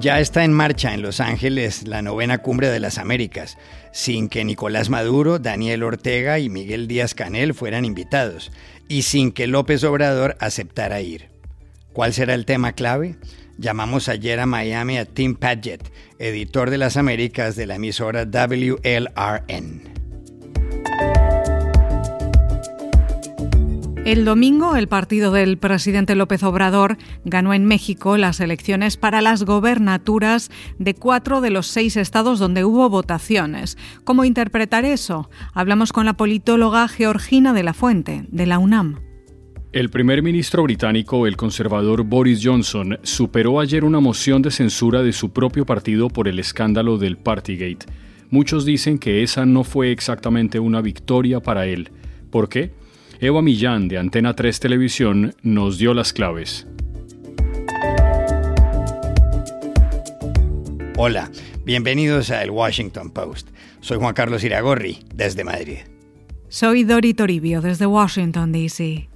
Ya está en marcha en Los Ángeles la novena cumbre de las Américas, sin que Nicolás Maduro, Daniel Ortega y Miguel Díaz Canel fueran invitados, y sin que López Obrador aceptara ir. ¿Cuál será el tema clave? Llamamos ayer a Miami a Tim Padgett, editor de las Américas de la emisora WLRN. El domingo, el partido del presidente López Obrador ganó en México las elecciones para las gobernaturas de cuatro de los seis estados donde hubo votaciones. ¿Cómo interpretar eso? Hablamos con la politóloga Georgina de la Fuente, de la UNAM. El primer ministro británico, el conservador Boris Johnson, superó ayer una moción de censura de su propio partido por el escándalo del Partygate. Muchos dicen que esa no fue exactamente una victoria para él. ¿Por qué? Eva Millán de Antena 3 Televisión nos dio las claves. Hola, bienvenidos a El Washington Post. Soy Juan Carlos Iragorri, desde Madrid. Soy Dori Toribio, desde Washington, D.C.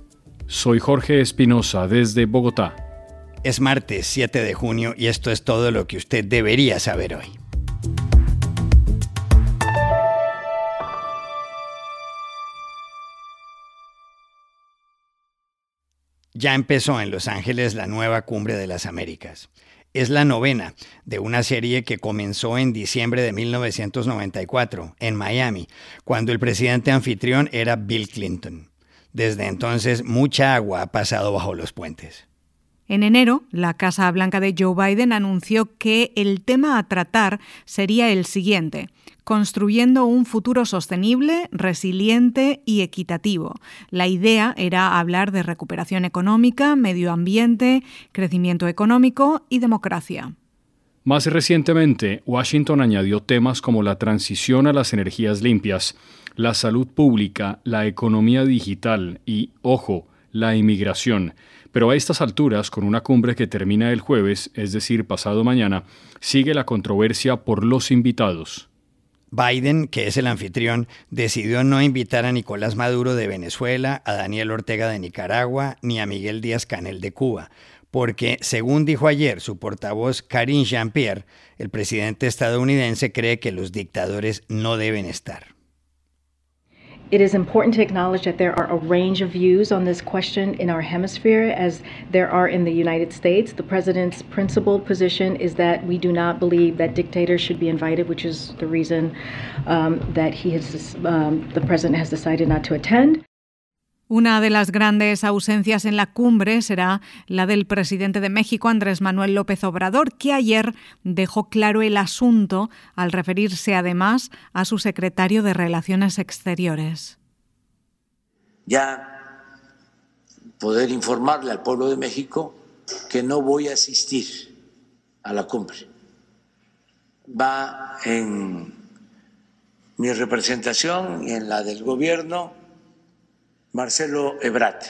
Soy Jorge Espinosa, desde Bogotá. Es martes 7 de junio y esto es todo lo que usted debería saber hoy. Ya empezó en Los Ángeles la nueva cumbre de las Américas. Es la novena de una serie que comenzó en diciembre de 1994 en Miami, cuando el presidente anfitrión era Bill Clinton. Desde entonces mucha agua ha pasado bajo los puentes. En enero, la Casa Blanca de Joe Biden anunció que el tema a tratar sería el siguiente, construyendo un futuro sostenible, resiliente y equitativo. La idea era hablar de recuperación económica, medio ambiente, crecimiento económico y democracia. Más recientemente, Washington añadió temas como la transición a las energías limpias, la salud pública, la economía digital y, ojo, la inmigración. Pero a estas alturas, con una cumbre que termina el jueves, es decir, pasado mañana, sigue la controversia por los invitados. Biden, que es el anfitrión, decidió no invitar a Nicolás Maduro de Venezuela, a Daniel Ortega de Nicaragua, ni a Miguel Díaz Canel de Cuba, porque, según dijo ayer su portavoz Karine Jean-Pierre, el presidente estadounidense cree que los dictadores no deben estar. It is important to acknowledge that there are a range of views on this question in our hemisphere, as there are in the United States. The president's principled position is that we do not believe that dictators should be invited, which is the reason um, that he has, um, the president has decided not to attend. Una de las grandes ausencias en la cumbre será la del presidente de México, Andrés Manuel López Obrador, que ayer dejó claro el asunto al referirse además a su secretario de Relaciones Exteriores. Ya poder informarle al pueblo de México que no voy a asistir a la cumbre. Va en mi representación y en la del gobierno Marcelo Ebrat.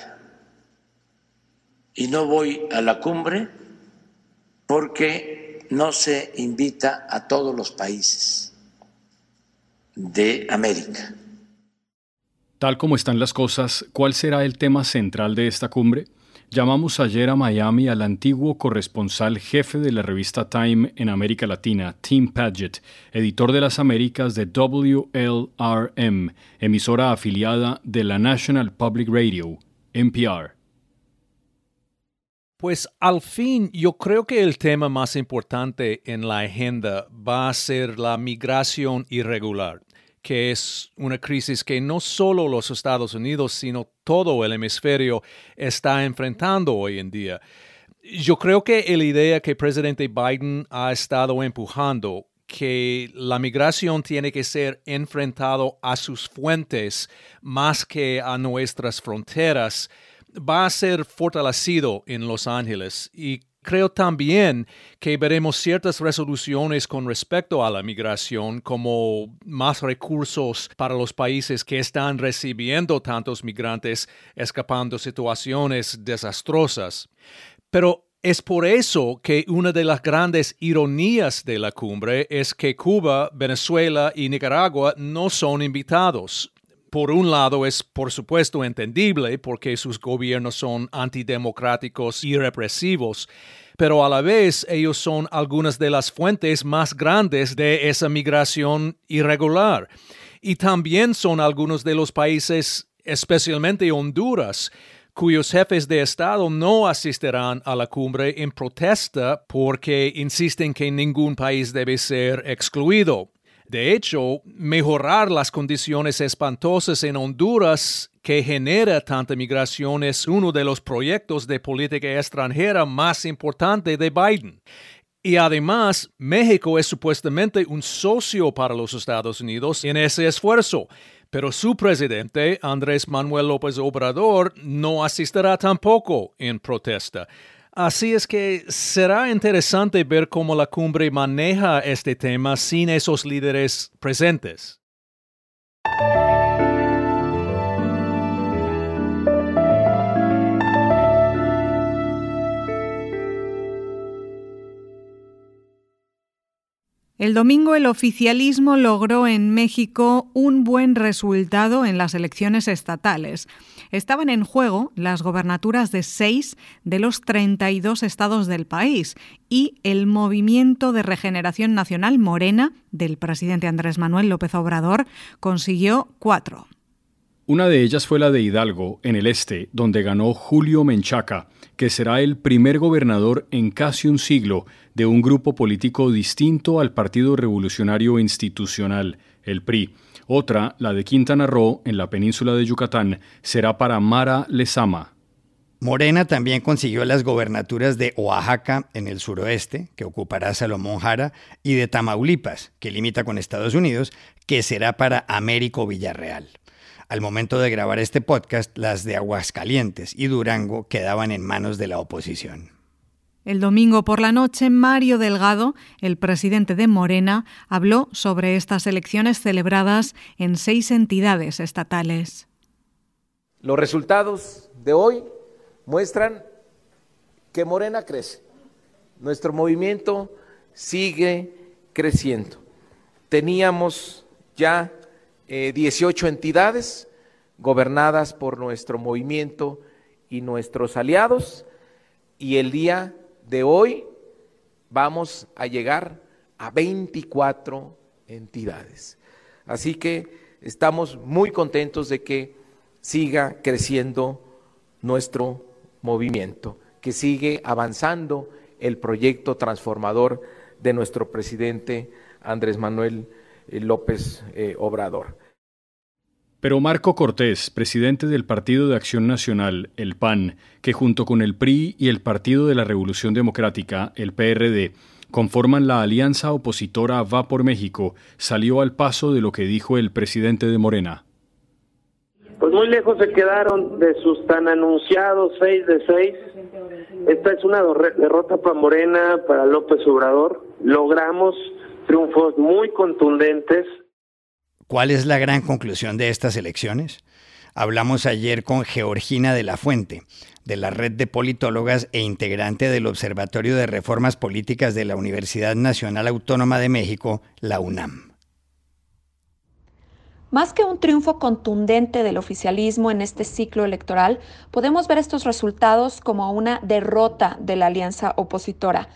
Y no voy a la cumbre porque no se invita a todos los países de América. Tal como están las cosas, ¿cuál será el tema central de esta cumbre? Llamamos ayer a Miami al antiguo corresponsal jefe de la revista Time en América Latina, Tim Padgett, editor de las Américas de WLRM, emisora afiliada de la National Public Radio, NPR. Pues al fin yo creo que el tema más importante en la agenda va a ser la migración irregular que es una crisis que no solo los Estados Unidos, sino todo el hemisferio está enfrentando hoy en día. Yo creo que la idea que el presidente Biden ha estado empujando, que la migración tiene que ser enfrentado a sus fuentes más que a nuestras fronteras, va a ser fortalecido en Los Ángeles y Creo también que veremos ciertas resoluciones con respecto a la migración, como más recursos para los países que están recibiendo tantos migrantes escapando situaciones desastrosas. Pero es por eso que una de las grandes ironías de la cumbre es que Cuba, Venezuela y Nicaragua no son invitados por un lado es por supuesto entendible porque sus gobiernos son antidemocráticos y represivos, pero a la vez ellos son algunas de las fuentes más grandes de esa migración irregular. Y también son algunos de los países, especialmente Honduras, cuyos jefes de Estado no asistirán a la cumbre en protesta porque insisten que ningún país debe ser excluido. De hecho, mejorar las condiciones espantosas en Honduras que genera tanta migración es uno de los proyectos de política extranjera más importantes de Biden. Y además, México es supuestamente un socio para los Estados Unidos en ese esfuerzo, pero su presidente, Andrés Manuel López Obrador, no asistirá tampoco en protesta. Así es que será interesante ver cómo la cumbre maneja este tema sin esos líderes presentes. El domingo el oficialismo logró en México un buen resultado en las elecciones estatales. Estaban en juego las gobernaturas de seis de los 32 estados del país y el Movimiento de Regeneración Nacional Morena del presidente Andrés Manuel López Obrador consiguió cuatro. Una de ellas fue la de Hidalgo, en el este, donde ganó Julio Menchaca, que será el primer gobernador en casi un siglo de un grupo político distinto al Partido Revolucionario Institucional, el PRI. Otra, la de Quintana Roo, en la península de Yucatán, será para Mara Lezama. Morena también consiguió las gobernaturas de Oaxaca en el suroeste, que ocupará Salomón Jara, y de Tamaulipas, que limita con Estados Unidos, que será para Américo Villarreal. Al momento de grabar este podcast, las de Aguascalientes y Durango quedaban en manos de la oposición. El domingo por la noche, Mario Delgado, el presidente de Morena, habló sobre estas elecciones celebradas en seis entidades estatales. Los resultados de hoy muestran que Morena crece. Nuestro movimiento sigue creciendo. Teníamos ya 18 eh, entidades gobernadas por nuestro movimiento y nuestros aliados y el día de hoy vamos a llegar a 24 entidades. Así que estamos muy contentos de que siga creciendo nuestro movimiento, que sigue avanzando el proyecto transformador de nuestro presidente Andrés Manuel López eh, Obrador. Pero Marco Cortés, presidente del Partido de Acción Nacional, el PAN, que junto con el PRI y el Partido de la Revolución Democrática, el PRD, conforman la alianza opositora Va por México, salió al paso de lo que dijo el presidente de Morena. Pues muy lejos se quedaron de sus tan anunciados seis de seis. Esta es una derrota para Morena, para López Obrador. Logramos triunfos muy contundentes ¿Cuál es la gran conclusión de estas elecciones? Hablamos ayer con Georgina de la Fuente, de la red de politólogas e integrante del Observatorio de Reformas Políticas de la Universidad Nacional Autónoma de México, la UNAM. Más que un triunfo contundente del oficialismo en este ciclo electoral, podemos ver estos resultados como una derrota de la alianza opositora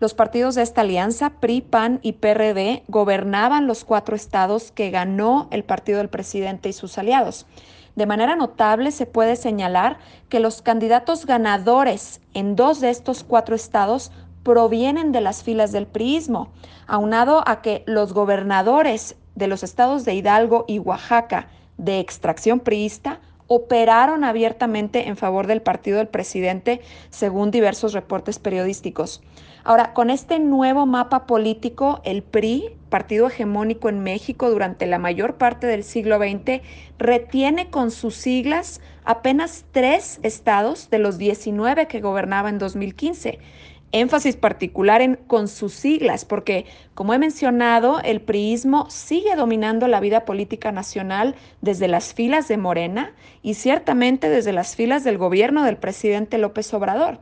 los partidos de esta alianza, PRI, PAN y PRD, gobernaban los cuatro estados que ganó el partido del presidente y sus aliados. De manera notable se puede señalar que los candidatos ganadores en dos de estos cuatro estados provienen de las filas del priismo, aunado a que los gobernadores de los estados de Hidalgo y Oaxaca de extracción priista operaron abiertamente en favor del partido del presidente, según diversos reportes periodísticos. Ahora, con este nuevo mapa político, el PRI, partido hegemónico en México durante la mayor parte del siglo XX, retiene con sus siglas apenas tres estados de los 19 que gobernaba en 2015 énfasis particular en con sus siglas, porque, como he mencionado, el priismo sigue dominando la vida política nacional desde las filas de Morena y ciertamente desde las filas del gobierno del presidente López Obrador.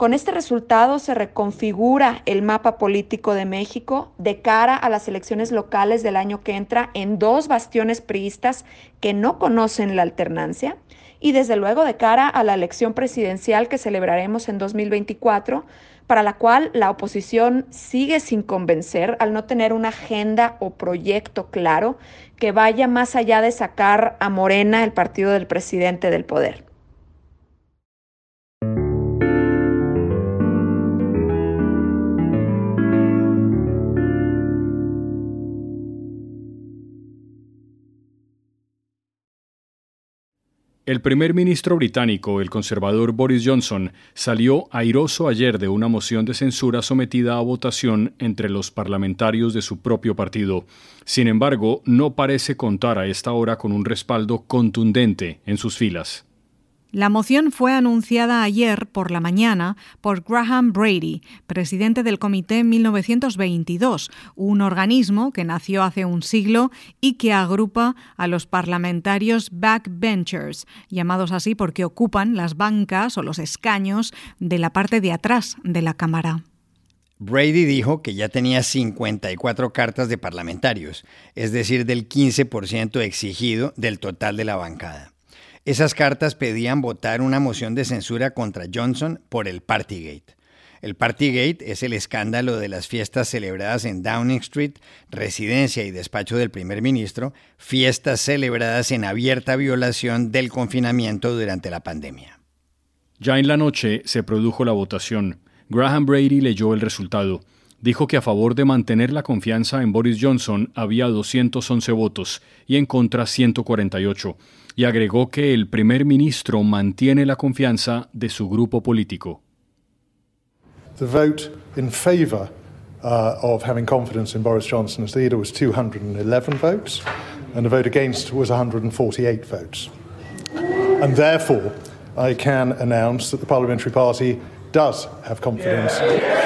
Con este resultado se reconfigura el mapa político de México de cara a las elecciones locales del año que entra en dos bastiones priistas que no conocen la alternancia y desde luego de cara a la elección presidencial que celebraremos en 2024, para la cual la oposición sigue sin convencer al no tener una agenda o proyecto claro que vaya más allá de sacar a Morena, el partido del presidente, del poder. El primer ministro británico, el conservador Boris Johnson, salió airoso ayer de una moción de censura sometida a votación entre los parlamentarios de su propio partido. Sin embargo, no parece contar a esta hora con un respaldo contundente en sus filas. La moción fue anunciada ayer por la mañana por Graham Brady, presidente del Comité 1922, un organismo que nació hace un siglo y que agrupa a los parlamentarios backbenchers, llamados así porque ocupan las bancas o los escaños de la parte de atrás de la Cámara. Brady dijo que ya tenía 54 cartas de parlamentarios, es decir, del 15% exigido del total de la bancada. Esas cartas pedían votar una moción de censura contra Johnson por el Partygate. El Partygate es el escándalo de las fiestas celebradas en Downing Street, residencia y despacho del primer ministro, fiestas celebradas en abierta violación del confinamiento durante la pandemia. Ya en la noche se produjo la votación. Graham Brady leyó el resultado. Dijo que a favor de mantener la confianza en Boris Johnson había 211 votos y en contra 148 y agregó que el primer ministro mantiene la confianza de su grupo político. The vote in favor uh, of having confidence in Boris Johnson as leader was 211 votes, and the vote against was 148 votes. And therefore, I can announce that the Parliamentary Party does have confidence. Yeah.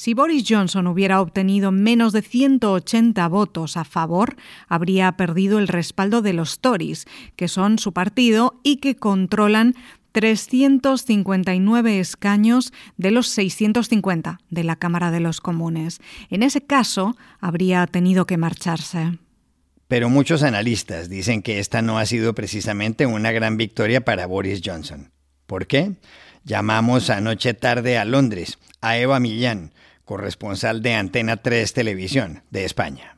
Si Boris Johnson hubiera obtenido menos de 180 votos a favor, habría perdido el respaldo de los Tories, que son su partido y que controlan 359 escaños de los 650 de la Cámara de los Comunes. En ese caso, habría tenido que marcharse. Pero muchos analistas dicen que esta no ha sido precisamente una gran victoria para Boris Johnson. ¿Por qué? Llamamos anoche tarde a Londres, a Eva Millán, corresponsal de Antena 3 Televisión de España.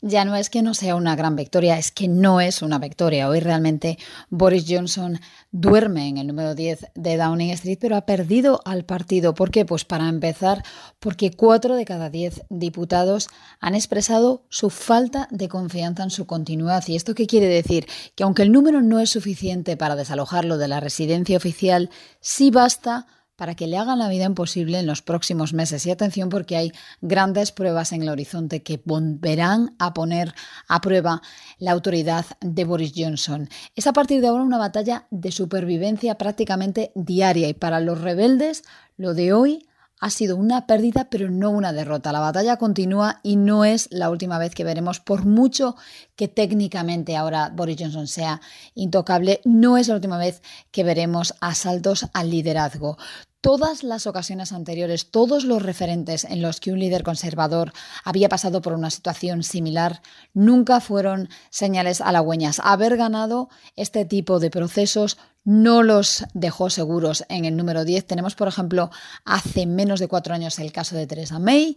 Ya no es que no sea una gran victoria, es que no es una victoria. Hoy realmente Boris Johnson duerme en el número 10 de Downing Street, pero ha perdido al partido. ¿Por qué? Pues para empezar, porque cuatro de cada diez diputados han expresado su falta de confianza en su continuidad. ¿Y esto qué quiere decir? Que aunque el número no es suficiente para desalojarlo de la residencia oficial, sí basta para que le hagan la vida imposible en los próximos meses. Y atención porque hay grandes pruebas en el horizonte que volverán a poner a prueba la autoridad de Boris Johnson. Es a partir de ahora una batalla de supervivencia prácticamente diaria y para los rebeldes lo de hoy ha sido una pérdida, pero no una derrota. La batalla continúa y no es la última vez que veremos, por mucho que técnicamente ahora Boris Johnson sea intocable, no es la última vez que veremos asaltos al liderazgo. Todas las ocasiones anteriores, todos los referentes en los que un líder conservador había pasado por una situación similar, nunca fueron señales halagüeñas. Haber ganado este tipo de procesos no los dejó seguros en el número 10. Tenemos, por ejemplo, hace menos de cuatro años el caso de Theresa May,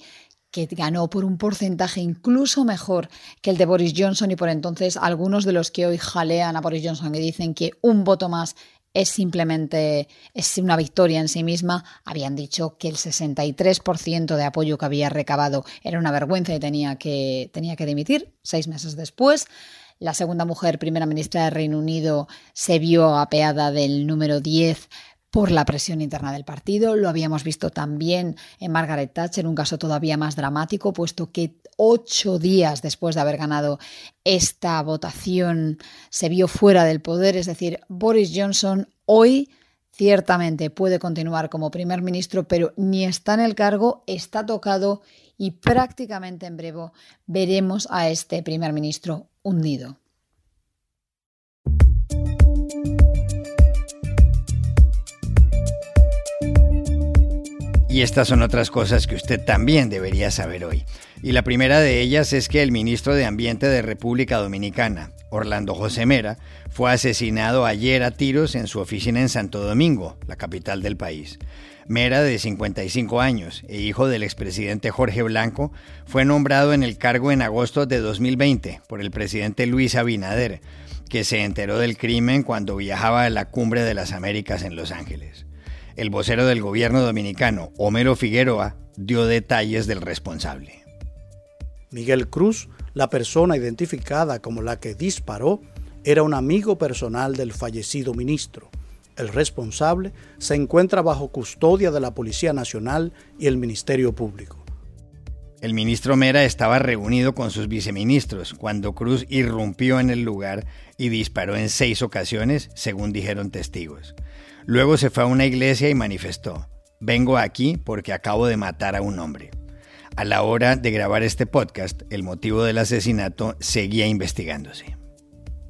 que ganó por un porcentaje incluso mejor que el de Boris Johnson y por entonces algunos de los que hoy jalean a Boris Johnson y dicen que un voto más es simplemente es una victoria en sí misma, habían dicho que el 63% de apoyo que había recabado era una vergüenza y tenía que, tenía que dimitir seis meses después. La segunda mujer primera ministra de Reino Unido se vio apeada del número 10 por la presión interna del partido. Lo habíamos visto también en Margaret Thatcher, un caso todavía más dramático, puesto que ocho días después de haber ganado esta votación se vio fuera del poder. Es decir, Boris Johnson hoy ciertamente puede continuar como primer ministro, pero ni está en el cargo, está tocado y prácticamente en breve veremos a este primer ministro hundido. Y estas son otras cosas que usted también debería saber hoy. Y la primera de ellas es que el ministro de Ambiente de República Dominicana, Orlando José Mera, fue asesinado ayer a tiros en su oficina en Santo Domingo, la capital del país. Mera, de 55 años e hijo del expresidente Jorge Blanco, fue nombrado en el cargo en agosto de 2020 por el presidente Luis Abinader, que se enteró del crimen cuando viajaba a la Cumbre de las Américas en Los Ángeles. El vocero del gobierno dominicano, Homero Figueroa, dio detalles del responsable. Miguel Cruz, la persona identificada como la que disparó, era un amigo personal del fallecido ministro. El responsable se encuentra bajo custodia de la Policía Nacional y el Ministerio Público. El ministro Mera estaba reunido con sus viceministros cuando Cruz irrumpió en el lugar y disparó en seis ocasiones, según dijeron testigos. Luego se fue a una iglesia y manifestó, vengo aquí porque acabo de matar a un hombre. A la hora de grabar este podcast, el motivo del asesinato seguía investigándose.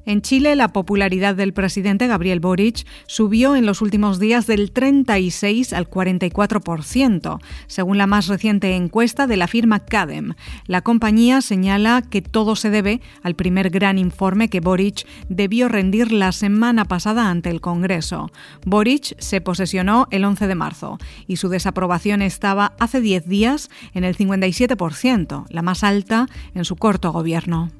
En Chile, la popularidad del presidente Gabriel Boric subió en los últimos días del 36 al 44%, según la más reciente encuesta de la firma CADEM. La compañía señala que todo se debe al primer gran informe que Boric debió rendir la semana pasada ante el Congreso. Boric se posesionó el 11 de marzo y su desaprobación estaba hace 10 días en el 57%, la más alta en su corto gobierno.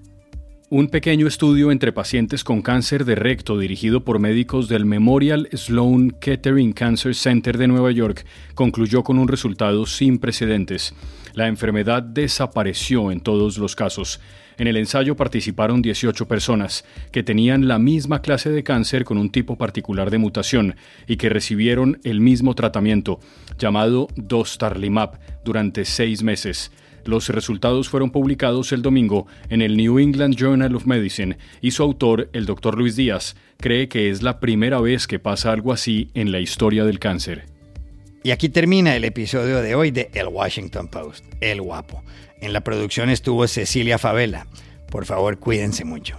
Un pequeño estudio entre pacientes con cáncer de recto dirigido por médicos del Memorial Sloan Kettering Cancer Center de Nueva York concluyó con un resultado sin precedentes. La enfermedad desapareció en todos los casos. En el ensayo participaron 18 personas que tenían la misma clase de cáncer con un tipo particular de mutación y que recibieron el mismo tratamiento, llamado Dostarlimab, durante seis meses. Los resultados fueron publicados el domingo en el New England Journal of Medicine y su autor, el doctor Luis Díaz, cree que es la primera vez que pasa algo así en la historia del cáncer. Y aquí termina el episodio de hoy de El Washington Post, El Guapo. En la producción estuvo Cecilia Favela. Por favor, cuídense mucho.